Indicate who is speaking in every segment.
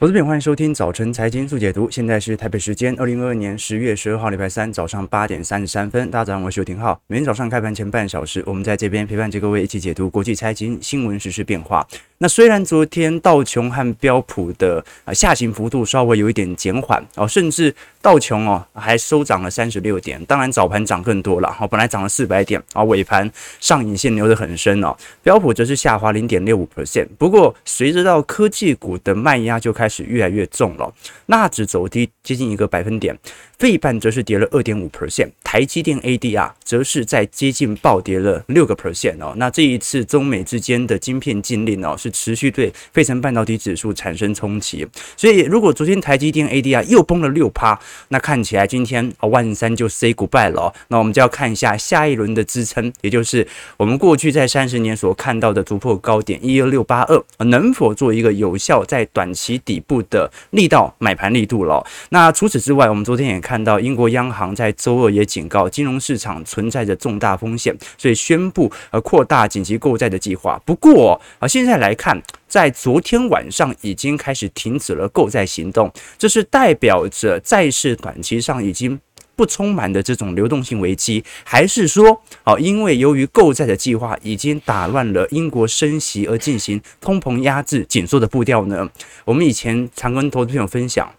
Speaker 1: 投资品，欢迎收听早晨财经速解读。现在是台北时间二零二二年十月十二号礼拜三早上八点三十三分。大家早上，我是刘廷浩。每天早上开盘前半小时，我们在这边陪伴着各位一起解读国际财经新闻、时事变化。那虽然昨天道琼和标普的啊下行幅度稍微有一点减缓哦，甚至道琼哦还收涨了三十六点，当然早盘涨更多了。哦，本来涨了四百点啊，尾盘上影线留得很深哦。标普则是下滑零点六五 percent。不过随着到科技股的卖压就开始越来越重了，纳指走低接近一个百分点。费半则是跌了二点五 percent，台积电 ADR 则是在接近暴跌了六个 percent 哦。那这一次中美之间的晶片禁令哦，是持续对费城半导体指数产生冲击。所以如果昨天台积电 ADR 又崩了六趴，那看起来今天啊万三就 say goodbye 了。那我们就要看一下下一轮的支撑，也就是我们过去在三十年所看到的突破高点一二六八二，能否做一个有效在短期底部的力道买盘力度了？那除此之外，我们昨天也看。到英国央行在周二也警告金融市场存在着重大风险，所以宣布呃扩大紧急购债的计划。不过啊，现在来看，在昨天晚上已经开始停止了购债行动，这是代表着债市短期上已经不充满的这种流动性危机，还是说啊，因为由于购债的计划已经打乱了英国升息而进行通膨压制紧缩的步调呢？我们以前常跟投资朋友分享，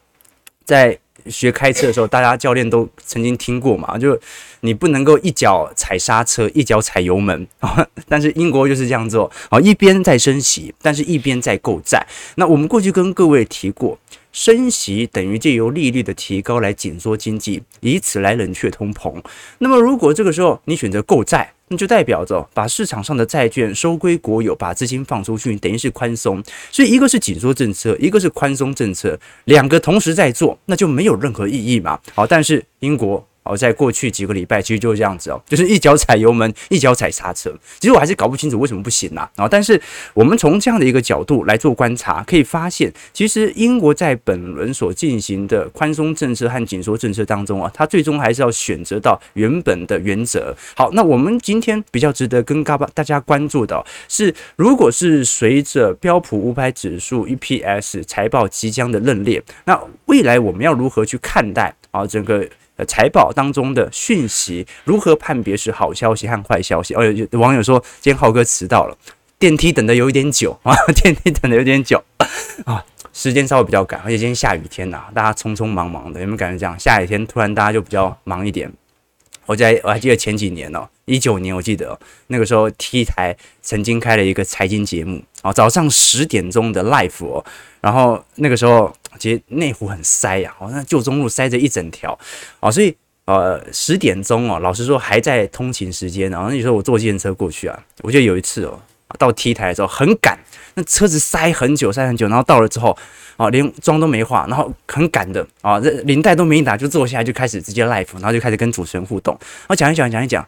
Speaker 1: 在学开车的时候，大家教练都曾经听过嘛，就你不能够一脚踩刹车，一脚踩油门。但是英国就是这样做啊，一边在升息，但是一边在购债。那我们过去跟各位提过，升息等于借由利率的提高来紧缩经济，以此来冷却通膨。那么如果这个时候你选择购债，那就代表着把市场上的债券收归国有，把资金放出去，等于是宽松。所以一个是紧缩政策，一个是宽松政策，两个同时在做，那就没有任何意义嘛。好，但是英国。哦，在过去几个礼拜，其实就是这样子哦，就是一脚踩油门，一脚踩刹车。其实我还是搞不清楚为什么不行呐。啊，但是我们从这样的一个角度来做观察，可以发现，其实英国在本轮所进行的宽松政策和紧缩政策当中啊，它最终还是要选择到原本的原则。好，那我们今天比较值得跟大大家关注的是，如果是随着标普五百指数 EPS 财报即将的认列，那未来我们要如何去看待啊整个？财报当中的讯息如何判别是好消息和坏消息？哦，有网友说今天浩哥迟到了，电梯等的有一点久 啊，电梯等的有点久 啊，时间稍微比较赶，而且今天下雨天呐、啊，大家匆匆忙忙的，有没有感觉这样？下雨天突然大家就比较忙一点。我在我还记得前几年哦，一九年我记得那个时候 T 台曾经开了一个财经节目啊，早上十点钟的 Life 哦，然后那个时候。其实内湖很塞呀，哦，那旧中路塞着一整条，哦，所以呃十点钟哦，老实说还在通勤时间，然后那时候我坐计程车过去啊，我记得有一次哦，到 T 台的时候很赶，那车子塞很久塞很久，然后到了之后啊，连妆都没化，然后很赶的啊，这领带都没打就坐下来就开始直接 live，然后就开始跟主持人互动，然后讲一讲讲一讲，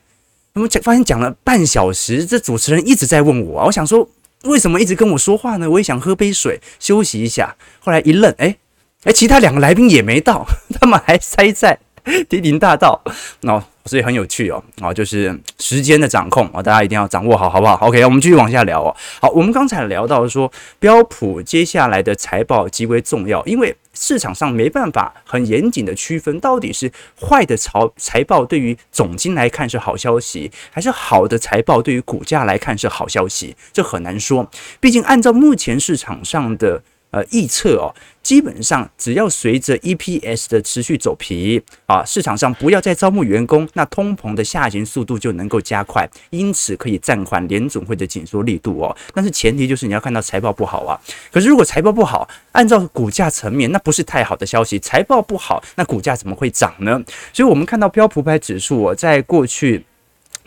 Speaker 1: 我们讲发现讲了半小时，这主持人一直在问我，我想说。为什么一直跟我说话呢？我也想喝杯水休息一下。后来一愣，哎、欸、哎，其他两个来宾也没到，他们还塞在 迪林大道。那所以很有趣哦，啊，就是时间的掌控啊，大家一定要掌握好，好不好？OK，我们继续往下聊哦。好，我们刚才聊到说标普接下来的财报极为重要，因为。市场上没办法很严谨的区分，到底是坏的财财报对于总金来看是好消息，还是好的财报对于股价来看是好消息，这很难说。毕竟按照目前市场上的。呃，预测哦，基本上只要随着 EPS 的持续走皮啊，市场上不要再招募员工，那通膨的下行速度就能够加快，因此可以暂缓联总会的紧缩力度哦。但是前提就是你要看到财报不好啊。可是如果财报不好，按照股价层面，那不是太好的消息。财报不好，那股价怎么会涨呢？所以我们看到标普百指数哦，在过去。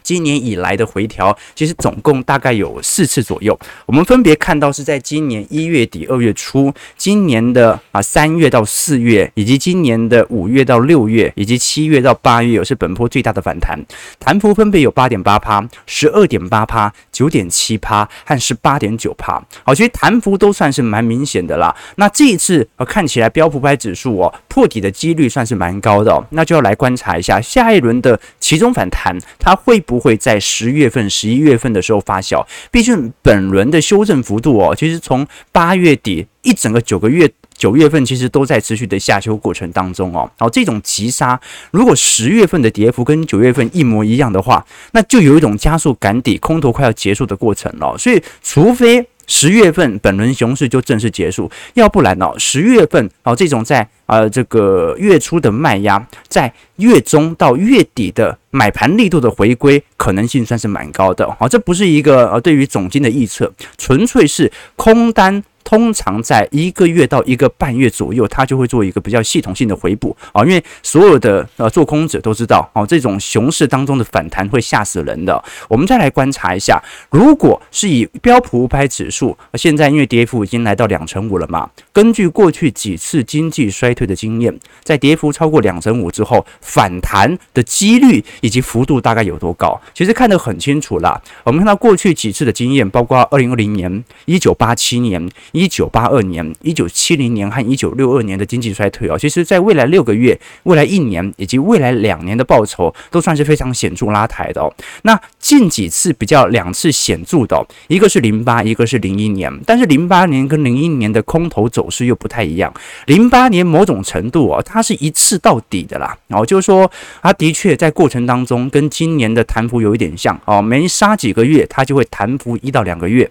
Speaker 1: 今年以来的回调，其实总共大概有四次左右。我们分别看到是在今年一月底、二月初，今年的啊三月到四月，以及今年的五月到六月，以及七月到八月，有是本波最大的反弹，弹幅分别有八点八趴、十二点八趴、九点七趴和十八点九趴。好，其实弹幅都算是蛮明显的啦。那这一次啊，看起来标普百指数哦破底的几率算是蛮高的哦，那就要来观察一下下一轮的其中反弹，它会？不会在十月份、十一月份的时候发酵，毕竟本轮的修正幅度哦，其实从八月底一整个九个月九月份其实都在持续的下修过程当中哦。然后这种急杀，如果十月份的跌幅跟九月份一模一样的话，那就有一种加速赶底、空头快要结束的过程了。所以，除非十月份本轮熊市就正式结束，要不然哦，十月份哦这种在呃这个月初的卖压，在月中到月底的买盘力度的回归可能性算是蛮高的。好，这不是一个呃对于总金的预测，纯粹是空单。通常在一个月到一个半月左右，它就会做一个比较系统性的回补啊，因为所有的呃做空者都知道啊，这种熊市当中的反弹会吓死人的。我们再来观察一下，如果是以标普五百指数，现在因为跌幅已经来到两成五了嘛，根据过去几次经济衰退的经验，在跌幅超过两成五之后，反弹的几率以及幅度大概有多高？其实看得很清楚啦。我们看到过去几次的经验，包括二零二零年、一九八七年。一九八二年、一九七零年和一九六二年的经济衰退哦，其实在未来六个月、未来一年以及未来两年的报酬都算是非常显著拉抬的哦。那近几次比较两次显著的，一个是零八，一个是零一年，但是零八年跟零一年的空头走势又不太一样。零八年某种程度哦，它是一次到底的啦，然后就是说它的确在过程当中跟今年的弹幅有一点像哦，没杀几个月，它就会弹幅一到两个月，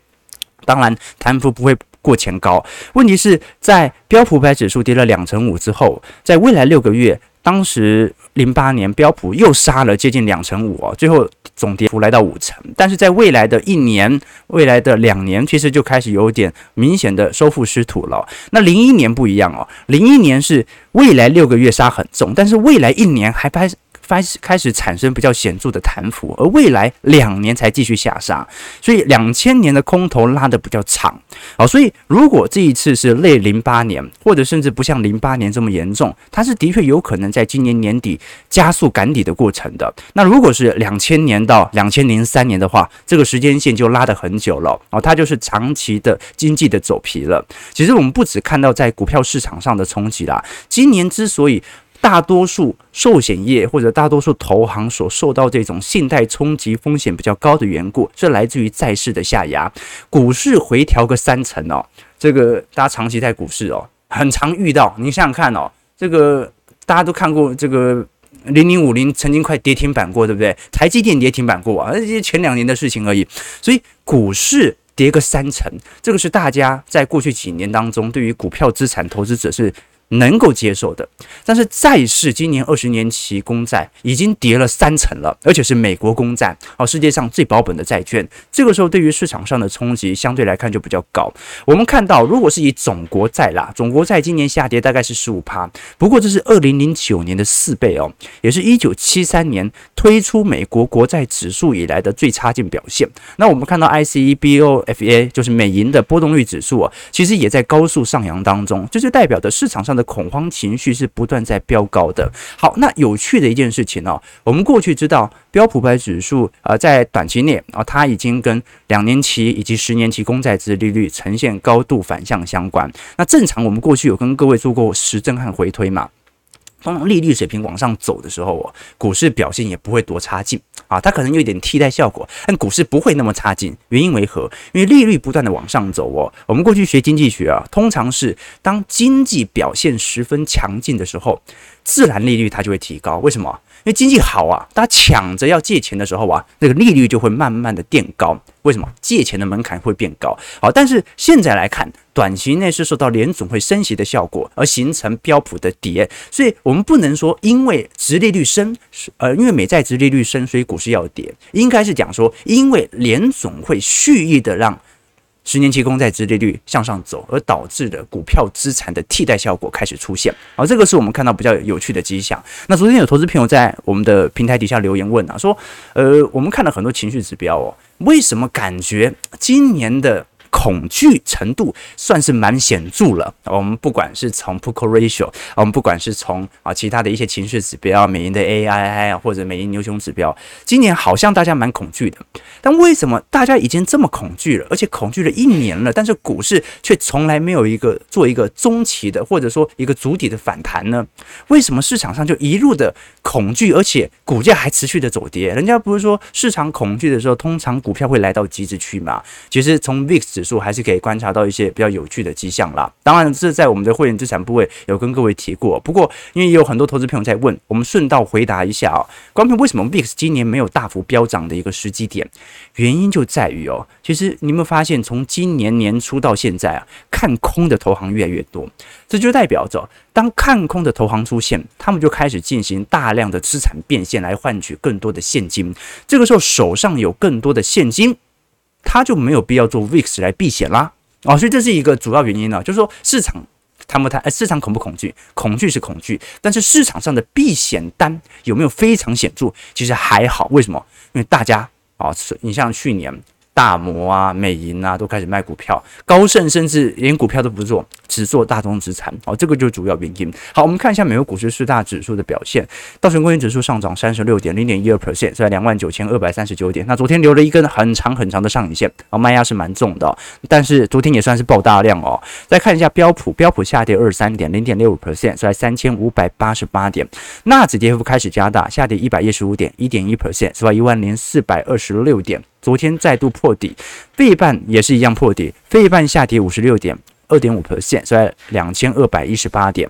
Speaker 1: 当然弹幅不会。过前高，问题是在标普五百指数跌了两成五之后，在未来六个月，当时零八年标普又杀了接近两成五哦，最后总跌幅来到五成。但是在未来的一年、未来的两年，其实就开始有点明显的收复失土了。那零一年不一样哦，零一年是未来六个月杀很重，但是未来一年还拍。开始开始产生比较显著的弹幅，而未来两年才继续下杀，所以两千年的空头拉得比较长，啊，所以如果这一次是类零八年，或者甚至不像零八年这么严重，它是的确有可能在今年年底加速赶底的过程的。那如果是两千年到两千零三年的话，这个时间线就拉得很久了，哦，它就是长期的经济的走皮了。其实我们不只看到在股票市场上的冲击啦，今年之所以。大多数寿险业或者大多数投行所受到这种信贷冲击风险比较高的缘故，是来自于债市的下压。股市回调个三成哦，这个大家长期在股市哦，很常遇到。你想想看哦，这个大家都看过这个零零五零曾经快跌停板过，对不对？台积电跌停板过啊，这些前两年的事情而已。所以股市跌个三成，这个是大家在过去几年当中对于股票资产投资者是。能够接受的，但是债市今年二十年期公债已经跌了三成了，而且是美国公债哦，世界上最保本的债券。这个时候对于市场上的冲击相对来看就比较高。我们看到，如果是以总国债啦，总国债今年下跌大概是十五趴，不过这是二零零九年的四倍哦，也是一九七三年推出美国国债指数以来的最差劲表现。那我们看到 ICE BOFA 就是美银的波动率指数啊，其实也在高速上扬当中，这就代表的市场上的恐慌情绪是不断在飙高的。好，那有趣的一件事情哦，我们过去知道标普百指数啊，在短期内啊，它已经跟两年期以及十年期公债值利率呈现高度反向相关。那正常我们过去有跟各位做过实证和回推嘛？当利率水平往上走的时候哦，股市表现也不会多差劲啊，它可能有一点替代效果，但股市不会那么差劲。原因为何？因为利率不断的往上走哦。我们过去学经济学啊，通常是当经济表现十分强劲的时候，自然利率它就会提高。为什么？因为经济好啊，大家抢着要借钱的时候啊，那个利率就会慢慢的垫高。为什么？借钱的门槛会变高。好，但是现在来看，短期内是受到联总会升息的效果而形成标普的跌，所以我们不能说因为殖利率升，呃，因为美债殖利率升，所以股市要跌。应该是讲说，因为联总会蓄意的让。十年期公债殖利率向上走，而导致的股票资产的替代效果开始出现，而这个是我们看到比较有趣的迹象。那昨天有投资朋友在我们的平台底下留言问啊，说，呃，我们看了很多情绪指标哦，为什么感觉今年的？恐惧程度算是蛮显著了。我们不管是从 p o c o ratio，我们不管是从啊其他的一些情绪指标，美银的 AII，或者美银牛熊指标，今年好像大家蛮恐惧的。但为什么大家已经这么恐惧了，而且恐惧了一年了，但是股市却从来没有一个做一个中期的，或者说一个筑底的反弹呢？为什么市场上就一路的恐惧，而且股价还持续的走跌？人家不是说市场恐惧的时候，通常股票会来到极致区吗？其实从 VIX 数还是可以观察到一些比较有趣的迹象啦。当然，这在我们的会员资产部位有跟各位提过。不过，因为也有很多投资朋友在问，我们顺道回答一下啊。关于为什么 VIX 今年没有大幅飙涨的一个时机点，原因就在于哦，其实你有没有发现，从今年年初到现在啊，看空的投行越来越多，这就代表着，当看空的投行出现，他们就开始进行大量的资产变现来换取更多的现金。这个时候手上有更多的现金，他就没有必要做 VIX 来避险啦。哦，所以这是一个主要原因呢，就是说市场谈不谈？市场恐不恐惧？恐惧是恐惧，但是市场上的避险单有没有非常显著？其实还好，为什么？因为大家啊，你像去年。大摩啊、美银啊都开始卖股票，高盛甚至连股票都不做，只做大宗资产。好，这个就是主要原因。好，我们看一下美国股市四大指数的表现。道琼工业指数上涨三十六点零点一二 percent，在两万九千二百三十九点。那昨天留了一根很长很长的上影线，啊，卖压是蛮重的，但是昨天也算是爆大量哦。再看一下标普，标普下跌二十三点零点六五 percent，在三千五百八十八点。纳指跌幅开始加大，下跌一百一十五点一点一 percent，是吧？一万零四百二十六点。昨天再度破底，费半也是一样破底，费半下跌五十六点二点五 percent，在两千二百一十八点。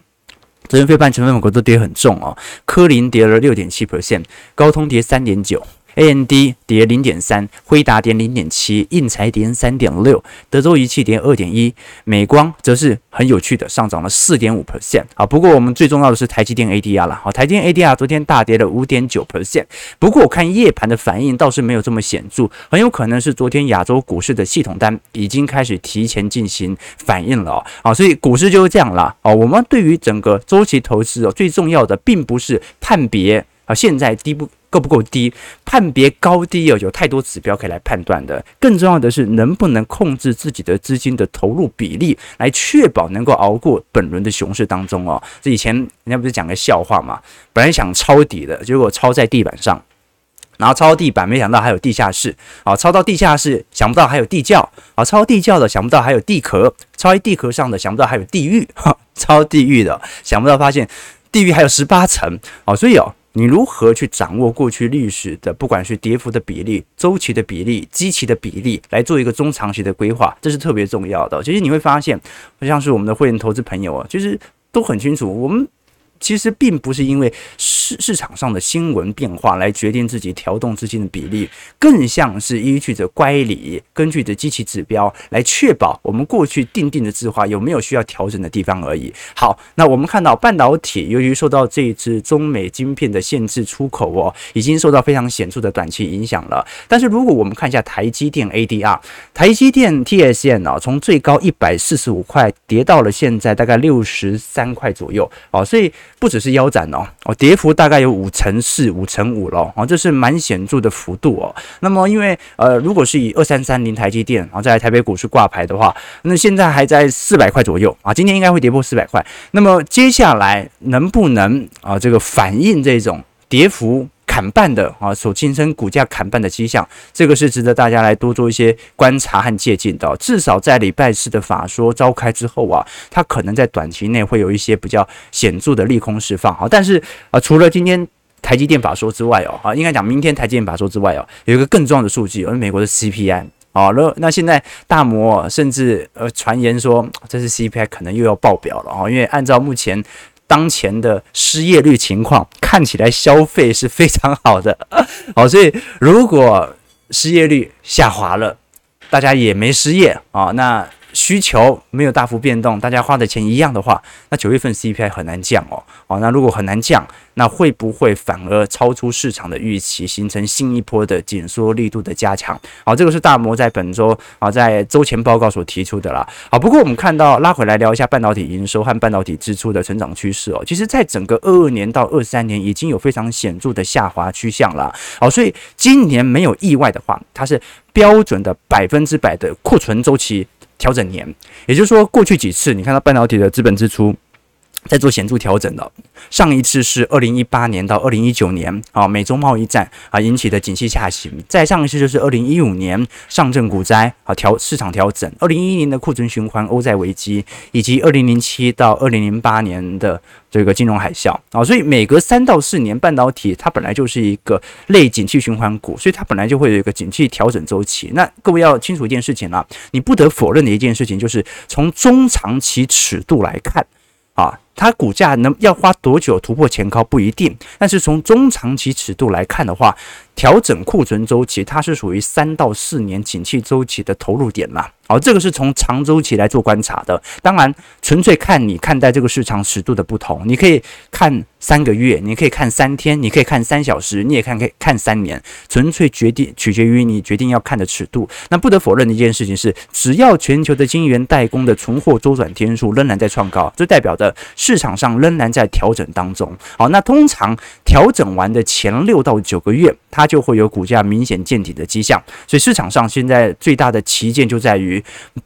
Speaker 1: 昨天费半成分股都跌很重哦，科林跌了六点七 percent，高通跌三点九。AMD 跌零点三，辉达跌零点七，应材跌三点六，德州仪器跌二点一，美光则是很有趣的上涨了四点五 percent 啊。不过我们最重要的是台积电 ADR 了，好，台积电 ADR 昨天大跌了五点九 percent。不过我看夜盘的反应倒是没有这么显著，很有可能是昨天亚洲股市的系统单已经开始提前进行反应了啊。所以股市就是这样啦。啊。我们对于整个周期投资哦，最重要的并不是判别啊，现在低不。够不够低？判别高低哦，有太多指标可以来判断的。更重要的是，能不能控制自己的资金的投入比例，来确保能够熬过本轮的熊市当中哦。这以前人家不是讲个笑话嘛？本来想抄底的，结果抄在地板上，然后抄地板，没想到还有地下室。啊，抄到地下室，想不到还有地窖。啊，抄地窖的，想不到还有地壳。抄在地壳上的，想不到还有地狱。哈，抄地狱的，想不到发现地狱还有十八层。啊，所以哦。你如何去掌握过去历史的，不管是跌幅的比例、周期的比例、基期的比例，来做一个中长期的规划，这是特别重要的。其实你会发现，像是我们的会员投资朋友啊，其实都很清楚，我们。其实并不是因为市市场上的新闻变化来决定自己调动资金的比例，更像是依据着乖离，根据着机器指标来确保我们过去定定的计划有没有需要调整的地方而已。好，那我们看到半导体由于受到这一次中美晶片的限制出口哦，已经受到非常显著的短期影响了。但是如果我们看一下台积电 ADR，台积电 TSM 啊，从最高一百四十五块跌到了现在大概六十三块左右哦，所以。不只是腰斩哦，哦，跌幅大概有五成四、五成五咯。哦，这是蛮显著的幅度哦。那么，因为呃，如果是以二三三零台积电，然后在台北股市挂牌的话，那现在还在四百块左右啊，今天应该会跌破四百块。那么接下来能不能啊，这个反映这种跌幅？砍半的啊，所形成股价砍半的迹象，这个是值得大家来多做一些观察和借鉴的。至少在礼拜四的法说召开之后啊，它可能在短期内会有一些比较显著的利空释放。好，但是啊，除了今天台积电法说之外哦，啊，应该讲明天台积电法说之外哦，有一个更重要的数据，而美国的 CPI 啊，那那现在大摩甚至呃传言说这是 CPI 可能又要爆表了啊，因为按照目前。当前的失业率情况看起来消费是非常好的，好，所以如果失业率下滑了，大家也没失业啊，那需求没有大幅变动，大家花的钱一样的话，那九月份 CPI 很难降哦，哦，那如果很难降。那会不会反而超出市场的预期，形成新一波的紧缩力度的加强？好，这个是大摩在本周啊在周前报告所提出的啦。好，不过我们看到拉回来聊一下半导体营收和半导体支出的成长趋势哦。其实，在整个二二年到二三年已经有非常显著的下滑趋向了。好，所以今年没有意外的话，它是标准的百分之百的库存周期调整年。也就是说，过去几次你看到半导体的资本支出。在做显著调整的，上一次是二零一八年到二零一九年啊，美中贸易战啊引起的景气下行；再上一次就是二零一五年上证股灾啊调市场调整，二零一一年的库存循环、欧债危机，以及二零零七到二零零八年的这个金融海啸啊，所以每隔三到四年，半导体它本来就是一个类景气循环股，所以它本来就会有一个景气调整周期。那各位要清楚一件事情啊，你不得否认的一件事情就是从中长期尺度来看。它股价能要花多久突破前高不一定，但是从中长期尺度来看的话，调整库存周期它是属于三到四年景气周期的投入点嘛。好，这个是从长周期来做观察的。当然，纯粹看你看待这个市场尺度的不同，你可以看三个月，你可以看三天，你可以看三小时，你也看可以看三年，纯粹决定取决于你决定要看的尺度。那不得否认的一件事情是，只要全球的晶圆代工的存货周转天数仍然在创高，这代表着。市场上仍然在调整当中。好，那通常调整完的前六到九个月，它就会有股价明显见底的迹象。所以市场上现在最大的旗舰就在于，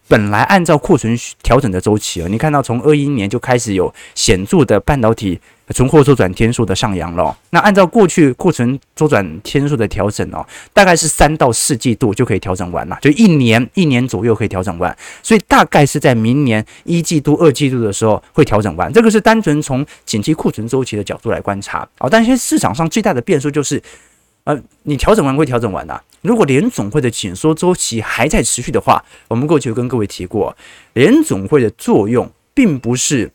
Speaker 1: 本来按照库存调整的周期啊，你看到从二一年就开始有显著的半导体。存货周转天数的上扬了，那按照过去库存周转天数的调整哦，大概是三到四季度就可以调整完了，就一年一年左右可以调整完，所以大概是在明年一季度、二季度的时候会调整完。这个是单纯从景气库存周期的角度来观察啊。但是市场上最大的变数就是，呃，你调整完会调整完的。如果联总会的紧缩周期还在持续的话，我们过去跟各位提过，联总会的作用并不是。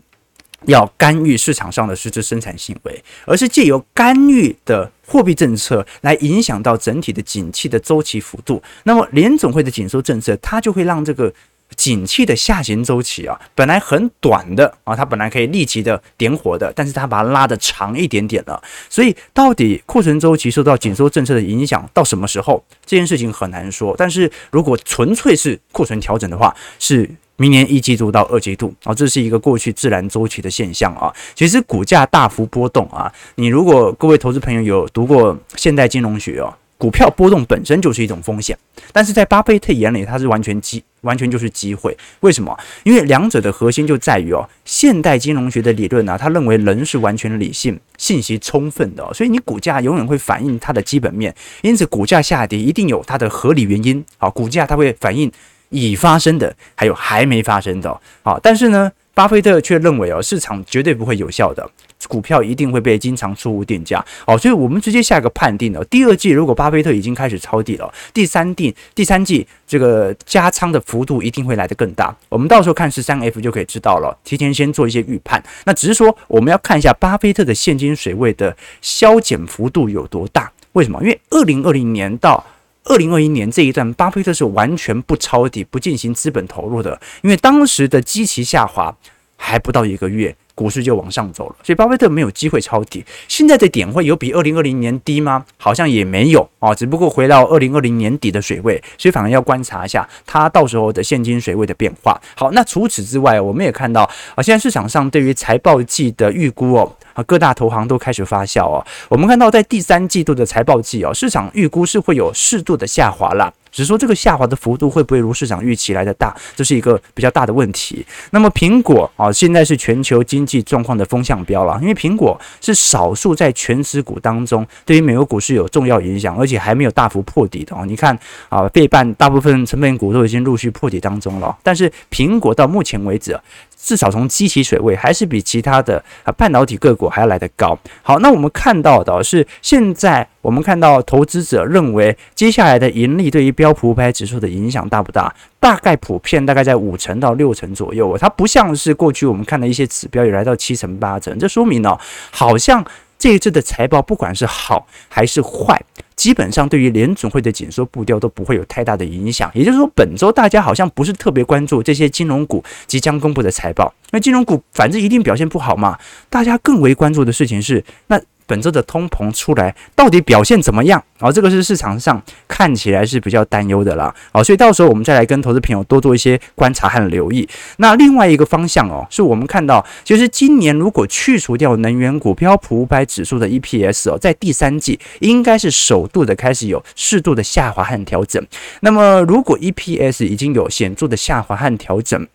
Speaker 1: 要干预市场上的实质生产行为，而是借由干预的货币政策来影响到整体的景气的周期幅度。那么联总会的紧缩政策，它就会让这个景气的下行周期啊，本来很短的啊，它本来可以立即的点火的，但是它把它拉得长一点点了。所以到底库存周期受到紧缩政策的影响到什么时候，这件事情很难说。但是如果纯粹是库存调整的话，是。明年一季度到二季度啊，这是一个过去自然周期的现象啊。其实股价大幅波动啊，你如果各位投资朋友有读过现代金融学哦，股票波动本身就是一种风险，但是在巴菲特眼里，它是完全基，完全就是机会。为什么？因为两者的核心就在于哦，现代金融学的理论啊，他认为人是完全理性、信息充分的，所以你股价永远会反映它的基本面，因此股价下跌一定有它的合理原因。好，股价它会反映。已发生的，还有还没发生的，好，但是呢，巴菲特却认为哦，市场绝对不会有效的，股票一定会被经常错误定价，好，所以我们直接下一个判定了，第二季如果巴菲特已经开始抄底了，第三季第三季这个加仓的幅度一定会来得更大，我们到时候看十三 F 就可以知道了，提前先做一些预判，那只是说我们要看一下巴菲特的现金水位的削减幅度有多大，为什么？因为二零二零年到二零二一年这一段，巴菲特是完全不抄底、不进行资本投入的，因为当时的基期下滑还不到一个月，股市就往上走了，所以巴菲特没有机会抄底。现在的点会有比二零二零年低吗？好像也没有啊，只不过回到二零二零年底的水位，所以反而要观察一下它到时候的现金水位的变化。好，那除此之外，我们也看到啊，现在市场上对于财报季的预估哦。啊，各大投行都开始发酵哦。我们看到，在第三季度的财报季哦，市场预估是会有适度的下滑啦。只是说这个下滑的幅度会不会如市场预期来的大，这是一个比较大的问题。那么苹果啊，现在是全球经济状况的风向标了，因为苹果是少数在权值股当中对于美国股市有重要影响，而且还没有大幅破底的哦。你看啊，费半大部分成分股都已经陆续破底当中了，但是苹果到目前为止，至少从基期水位还是比其他的啊半导体个股还要来得高。好，那我们看到的是现在。我们看到投资者认为接下来的盈利对于标普五百指数的影响大不大？大概普遍大概在五成到六成左右。它不像是过去我们看的一些指标也来到七成八成。这说明呢，好像这一次的财报不管是好还是坏，基本上对于联准会的紧缩步调都不会有太大的影响。也就是说，本周大家好像不是特别关注这些金融股即将公布的财报，那金融股反正一定表现不好嘛。大家更为关注的事情是那。本周的通膨出来到底表现怎么样？哦，这个是市场上看起来是比较担忧的啦。哦，所以到时候我们再来跟投资朋友多做一些观察和留意。那另外一个方向哦，是我们看到，其实今年如果去除掉能源股，标普五百指数的 EPS 哦，在第三季应该是首度的开始有适度的下滑和调整。那么如果 EPS 已经有显著的下滑和调整，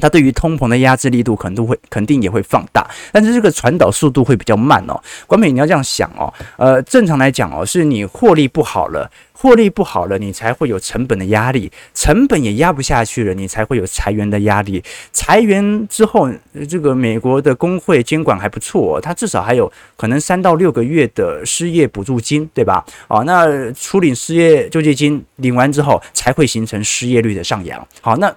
Speaker 1: 它对于通膨的压制力度可能都会肯定也会放大，但是这个传导速度会比较慢哦。关美，你要这样想哦，呃，正常来讲哦，是你获利不好了，获利不好了，你才会有成本的压力，成本也压不下去了，你才会有裁员的压力。裁员之后，这个美国的工会监管还不错哦，它至少还有可能三到六个月的失业补助金，对吧？哦，那初领失业救济金领完之后，才会形成失业率的上扬。好，那。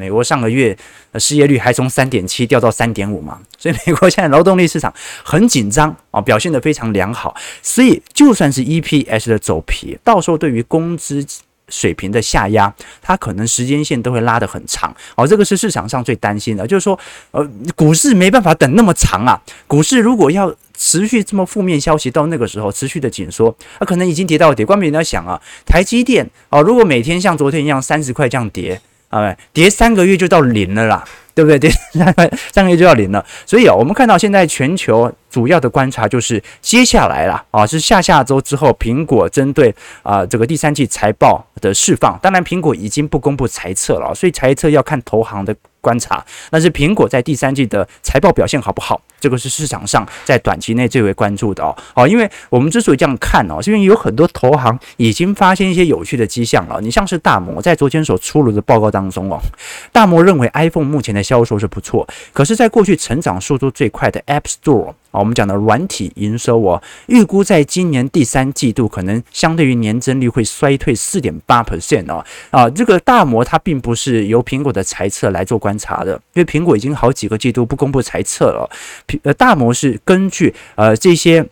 Speaker 1: 美国上个月失业率还从三点七掉到三点五嘛，所以美国现在劳动力市场很紧张啊，表现得非常良好。所以就算是 EPS 的走皮，到时候对于工资水平的下压，它可能时间线都会拉得很长。哦，这个是市场上最担心的，就是说，呃，股市没办法等那么长啊。股市如果要持续这么负面消息到那个时候持续的紧缩，那可能已经跌到底。关键你要想啊，台积电哦，如果每天像昨天一样三十块这样跌。啊，叠三个月就到零了啦，对不对？跌三个三个月就要零了，所以啊，我们看到现在全球主要的观察就是接下来啦，啊，是下下周之后，苹果针对啊这个第三季财报的释放，当然苹果已经不公布财测了，所以财测要看投行的。观察，但是苹果在第三季的财报表现好不好？这个是市场上在短期内最为关注的哦。好，因为我们之所以这样看哦，是因为有很多投行已经发现一些有趣的迹象了。你像是大摩在昨天所出炉的报告当中哦，大摩认为 iPhone 目前的销售是不错，可是，在过去成长速度最快的 App Store。啊，我们讲的软体营收哦，预估在今年第三季度可能相对于年增率会衰退四点八 percent 哦。啊，这个大摩它并不是由苹果的财测来做观察的，因为苹果已经好几个季度不公布财测了。呃，大摩是根据呃这些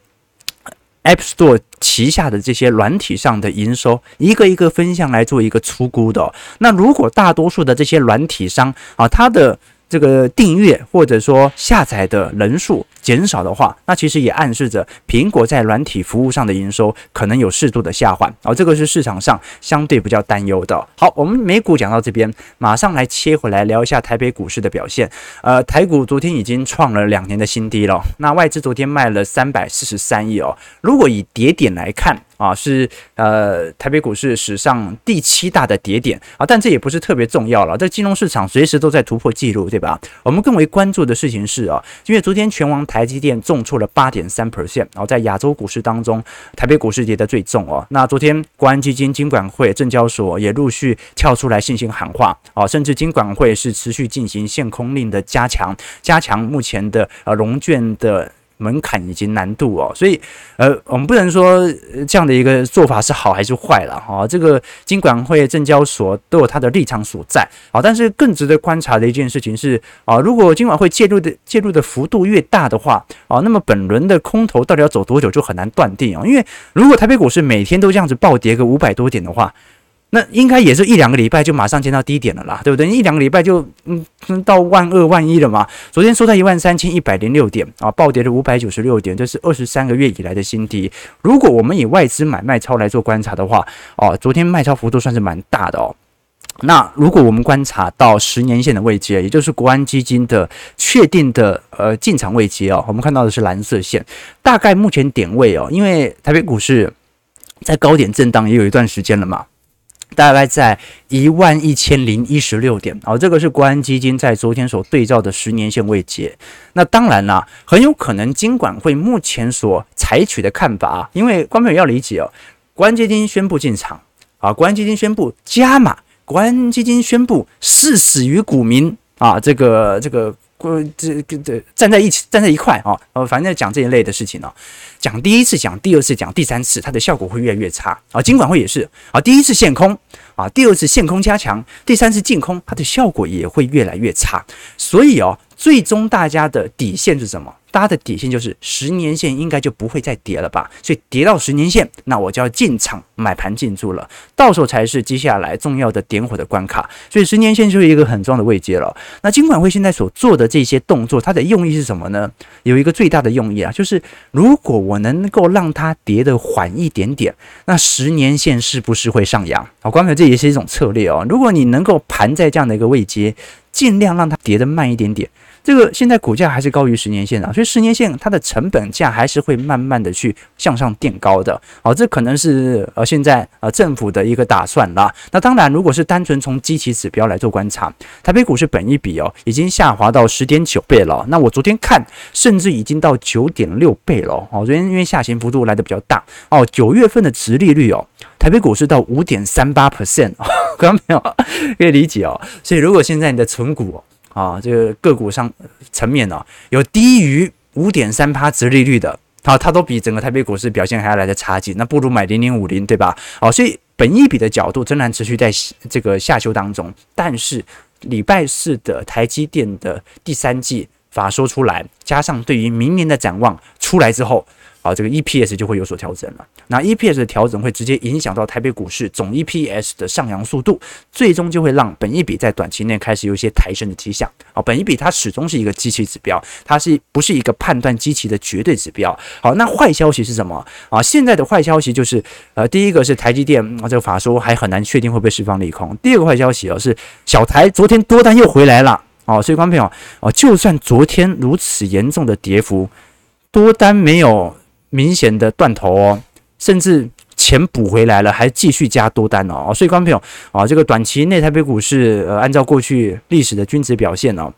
Speaker 1: App Store 旗下的这些软体上的营收一个一个分项来做一个出估的。那如果大多数的这些软体商啊，它的这个订阅或者说下载的人数减少的话，那其实也暗示着苹果在软体服务上的营收可能有适度的下滑。哦，这个是市场上相对比较担忧的。好，我们美股讲到这边，马上来切回来聊一下台北股市的表现。呃，台股昨天已经创了两年的新低了。那外资昨天卖了三百四十三亿哦。如果以跌点来看，啊，是呃台北股市史上第七大的跌点啊，但这也不是特别重要了。这金融市场随时都在突破纪录，对吧？我们更为关注的事情是啊，因为昨天权王台台积电重挫了八点三 percent，然后在亚洲股市当中，台北股市跌得最重哦。那昨天国安基金、金管会、证交所也陆续跳出来信心喊话哦，甚至金管会是持续进行限空令的加强，加强目前的呃融券的。门槛以及难度哦，所以呃，我们不能说这样的一个做法是好还是坏了哈。这个金管会、证交所都有它的立场所在啊。但是更值得观察的一件事情是啊，如果金管会介入的介入的幅度越大的话啊，那么本轮的空头到底要走多久就很难断定啊。因为如果台北股市每天都这样子暴跌个五百多点的话，那应该也是一两个礼拜就马上见到低点了啦，对不对？一两个礼拜就嗯到万二万一了嘛。昨天收在一万三千一百零六点啊，暴跌了五百九十六点，这是二十三个月以来的新低。如果我们以外资买卖超来做观察的话，哦，昨天卖超幅度算是蛮大的哦。那如果我们观察到十年线的位阶，也就是国安基金的确定的呃进场位阶哦，我们看到的是蓝色线，大概目前点位哦，因为台北股市在高点震荡也有一段时间了嘛。大概在一万一千零一十六点，哦，这个是国安基金在昨天所对照的十年线位阶。那当然啦，很有可能金管会目前所采取的看法，因为观众要理解哦，国安基金宣布进场，啊，国安基金宣布加码，国安基金宣布誓死于股民啊，这个这个。呃这个这站在一起，站在一块啊，呃，反正讲这一类的事情呢，讲第一次，讲第二次，讲第三次，它的效果会越来越差啊。尽管会也是啊，第一次限空啊，第二次限空加强，第三次净空，它的效果也会越来越差。所以哦，最终大家的底线是什么？大家的底线就是十年线应该就不会再跌了吧，所以跌到十年线，那我就要进场买盘进驻了，到时候才是接下来重要的点火的关卡。所以十年线就是一个很重要的位阶了。那金管会现在所做的这些动作，它的用意是什么呢？有一个最大的用意啊，就是如果我能够让它跌得缓一点点，那十年线是不是会上扬？好，关于这也是一种策略哦。如果你能够盘在这样的一个位阶，尽量让它跌得慢一点点。这个现在股价还是高于十年线啊，所以十年线它的成本价还是会慢慢的去向上垫高的。好，这可能是呃现在呃政府的一个打算啦。那当然，如果是单纯从基期指标来做观察，台北股市本一比哦已经下滑到十点九倍了。那我昨天看，甚至已经到九点六倍了。哦，昨天因为下行幅度来的比较大哦，九月份的殖利率哦，台北股市到五点三八 percent，看到没有？可以理解哦。所以如果现在你的存股啊，这个个股上层面呢，有低于五点三趴殖利率的，啊，它都比整个台北股市表现还要来得差劲，那不如买零零五零，对吧？好，所以本益比的角度仍然持续在这个下修当中，但是礼拜四的台积电的第三季法说出来，加上对于明年的展望出来之后。啊，这个 EPS 就会有所调整了。那 EPS 的调整会直接影响到台北股市总 EPS 的上扬速度，最终就会让本益比在短期内开始有一些抬升的迹象。啊，本益比它始终是一个基期指标，它是不是一个判断基期的绝对指标？好，那坏消息是什么？啊，现在的坏消息就是，呃，第一个是台积电啊，这个法说还很难确定会不会释放利空。第二个坏消息哦，是小台昨天多单又回来了。哦，所以观众朋友，哦，就算昨天如此严重的跌幅，多单没有。明显的断头哦，甚至钱补回来了，还继续加多单哦，所以观众朋友啊，这个短期内台北股市呃，按照过去历史的均值表现哦。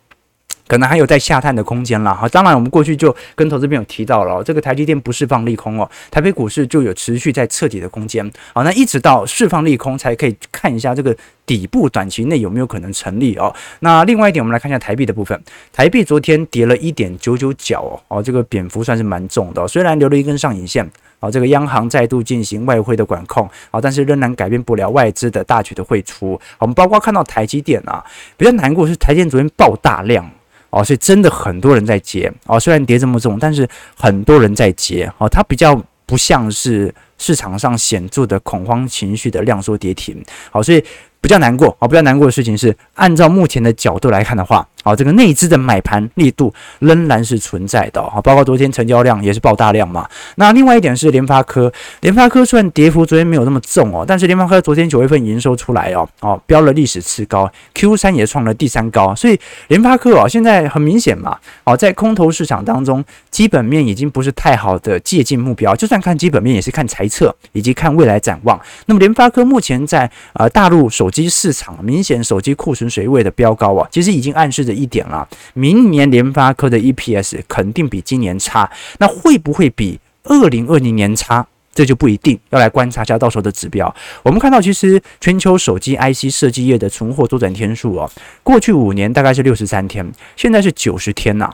Speaker 1: 可能还有在下探的空间了哈，当然我们过去就跟投资朋友提到了，这个台积电不释放利空哦，台北股市就有持续在测底的空间，好，那一直到释放利空才可以看一下这个底部短期内有没有可能成立哦。那另外一点，我们来看一下台币的部分，台币昨天跌了一点九九角哦，哦，这个贬幅算是蛮重的，虽然留了一根上影线，啊，这个央行再度进行外汇的管控，啊，但是仍然改变不了外资的大举的汇出，我们包括看到台积电啊，比较难过是台积电昨天爆大量。哦，所以真的很多人在接哦，虽然跌这么重，但是很多人在接哦，它比较不像是市场上显著的恐慌情绪的量缩跌停，好，所以。比较难过啊，比较难过的事情是，按照目前的角度来看的话，啊，这个内资的买盘力度仍然是存在的啊，包括昨天成交量也是爆大量嘛。那另外一点是联发科，联发科虽然跌幅昨天没有那么重哦，但是联发科昨天九月份营收出来哦，哦，飙了历史次高，Q 三也创了第三高，所以联发科哦，现在很明显嘛，哦，在空头市场当中，基本面已经不是太好的借镜目标，就算看基本面也是看财测以及看未来展望。那么联发科目前在呃大陆。手机市场明显手机库存水位的飙高啊，其实已经暗示着一点了，明年联发科的 EPS 肯定比今年差，那会不会比二零二零年差？这就不一定，要来观察一下到时候的指标。我们看到，其实全球手机 IC 设计业的存货周转天数哦，过去五年大概是六十三天，现在是九十天呐。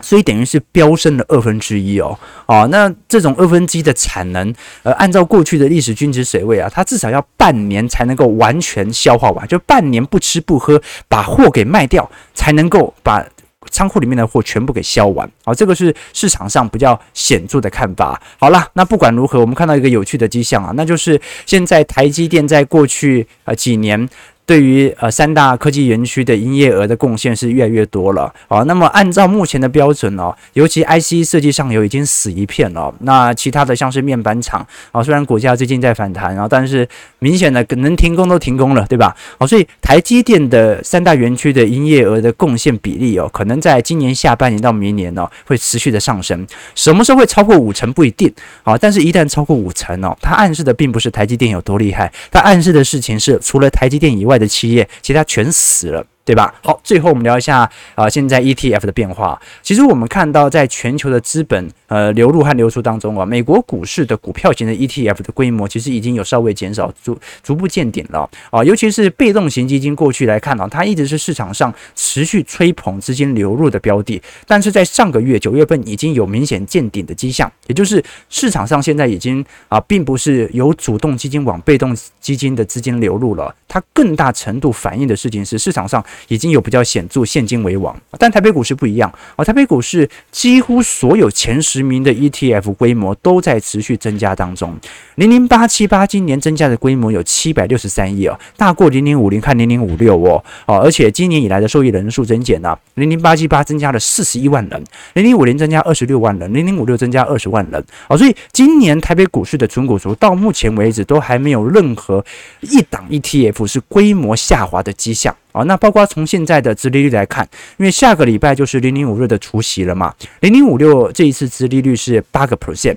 Speaker 1: 所以等于是飙升了二分之一哦，哦，那这种二分之一的产能，呃，按照过去的历史均值水位啊，它至少要半年才能够完全消化完，就半年不吃不喝把货给卖掉，才能够把仓库里面的货全部给销完。好，这个是市场上比较显著的看法。好了，那不管如何，我们看到一个有趣的迹象啊，那就是现在台积电在过去呃几年。对于呃三大科技园区的营业额的贡献是越来越多了啊。那么按照目前的标准哦，尤其 IC 设计上游已经死一片了。那其他的像是面板厂啊，虽然股价最近在反弹啊，但是明显的可能停工都停工了，对吧？好，所以台积电的三大园区的营业额的贡献比例哦，可能在今年下半年到明年哦，会持续的上升。什么时候会超过五成不一定啊，但是一旦超过五成哦，它暗示的并不是台积电有多厉害，它暗示的事情是除了台积电以外。的企业，其他全死了。对吧？好，最后我们聊一下啊、现在 ETF 的变化。其实我们看到，在全球的资本呃流入和流出当中啊，美国股市的股票型的 ETF 的规模其实已经有稍微减少，逐逐步见顶了啊。尤其是被动型基金过去来看啊，它一直是市场上持续吹捧资金流入的标的，但是在上个月九月份已经有明显见顶的迹象，也就是市场上现在已经啊，并不是由主动基金往被动基金的资金流入了，它更大程度反映的事情是市场上。已经有比较显著现金为王，但台北股市不一样啊！台北股市几乎所有前十名的 ETF 规模都在持续增加当中。零零八七八今年增加的规模有七百六十三亿哦，大过零零五零看零零五六哦哦，而且今年以来的受益人数增减呢，零零八七八增加了四十一万人，零零五零增加二十六万人，零零五六增加二十万人哦，所以今年台北股市的存股族到目前为止都还没有任何一档 ETF 是规模下滑的迹象。啊。那包括从现在的殖利率来看，因为下个礼拜就是零零五六的除息了嘛，零零五六这一次殖利率是八个 percent。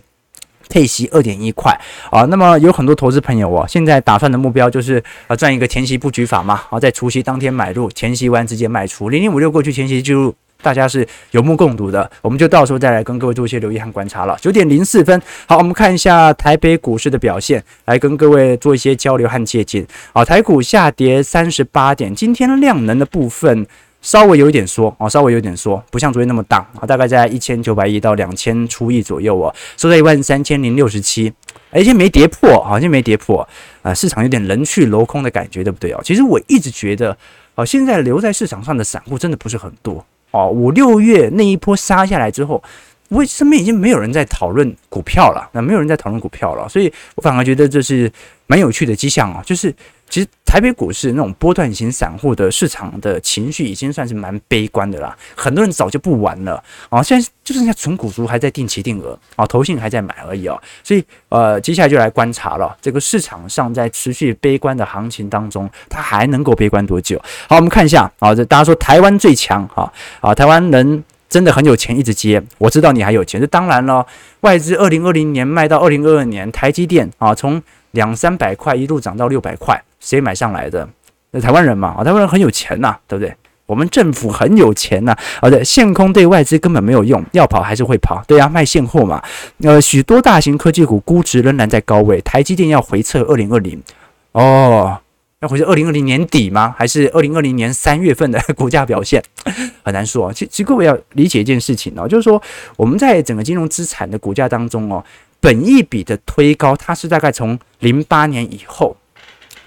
Speaker 1: 配息二点一块啊，那么有很多投资朋友哦，现在打算的目标就是啊赚一个前期布局法嘛，啊在除夕当天买入，前息完直接卖出，零零五六过去前息就大家是有目共睹的，我们就到时候再来跟各位做一些留意和观察了。九点零四分，好，我们看一下台北股市的表现，来跟各位做一些交流和借鉴。啊，台股下跌三十八点，今天量能的部分。稍微有一点缩哦，稍微有点缩，不像昨天那么大啊，大概在一千九百亿到两千出亿左右哦，收在一万三千零六十七，而且没跌破，好像没跌破啊，市场有点人去楼空的感觉，对不对哦？其实我一直觉得，哦，现在留在市场上的散户真的不是很多哦，五六月那一波杀下来之后。我身边已经没有人在讨论股票了，那没有人在讨论股票了，所以我反而觉得这是蛮有趣的迹象啊。就是其实台北股市那种波段型散户的市场的情绪已经算是蛮悲观的啦，很多人早就不玩了啊，现在就剩下纯股族还在定期定额啊，投信还在买而已啊。所以呃，接下来就来观察了，这个市场上在持续悲观的行情当中，它还能够悲观多久？好，我们看一下啊，这大家说台湾最强哈啊，台湾人。真的很有钱，一直接。我知道你还有钱，这当然了。外资二零二零年卖到二零二二年，台积电啊，从两三百块一路涨到六百块，谁买上来的？那台湾人嘛，啊，台湾人很有钱呐，对不对？我们政府很有钱呐，而且现空对外资根本没有用，要跑还是会跑，对啊，卖现货嘛。呃，许多大型科技股估值仍然在高位，台积电要回测二零二零哦。要回是二零二零年底吗？还是二零二零年三月份的股价表现？很难说啊。其其实各位要理解一件事情哦，就是说我们在整个金融资产的股价当中哦，本益比的推高，它是大概从零八年以后，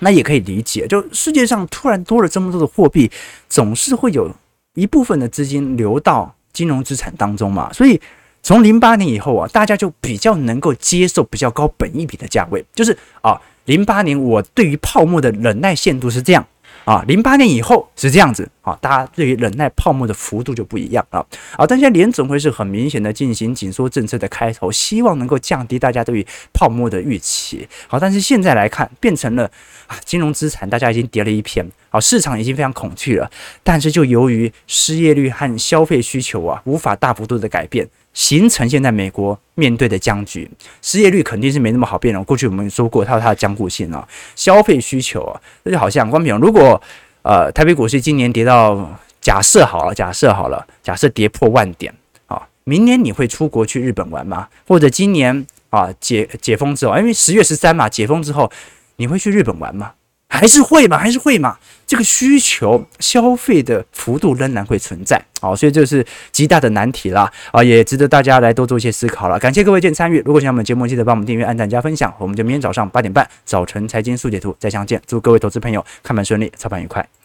Speaker 1: 那也可以理解。就世界上突然多了这么多的货币，总是会有一部分的资金流到金融资产当中嘛。所以从零八年以后啊，大家就比较能够接受比较高本益比的价位，就是啊。零八年，我对于泡沫的忍耐限度是这样啊，零八年以后是这样子啊，大家对于忍耐泡沫的幅度就不一样了啊。但现在联总会是很明显的进行紧缩政策的开头，希望能够降低大家对于泡沫的预期。好，但是现在来看，变成了啊，金融资产大家已经跌了一片，好，市场已经非常恐惧了。但是就由于失业率和消费需求啊，无法大幅度的改变。形成现在美国面对的僵局，失业率肯定是没那么好变了。过去我们说过，它有它的僵固性啊。消费需求啊，这就好像光平，如果呃台北股市今年跌到假设好了，假设好了，假设跌破万点啊，明年你会出国去日本玩吗？或者今年啊解解封之后，因为十月十三嘛，解封之后你会去日本玩吗？还是会嘛，还是会嘛，这个需求消费的幅度仍然会存在，好，所以这是极大的难题了，啊，也值得大家来多做一些思考了。感谢各位今天参与，如果喜欢我们节目，记得帮我们订阅、按赞、加分享。我们就明天早上八点半早晨财经速解图再相见，祝各位投资朋友看盘顺利，操盘愉快。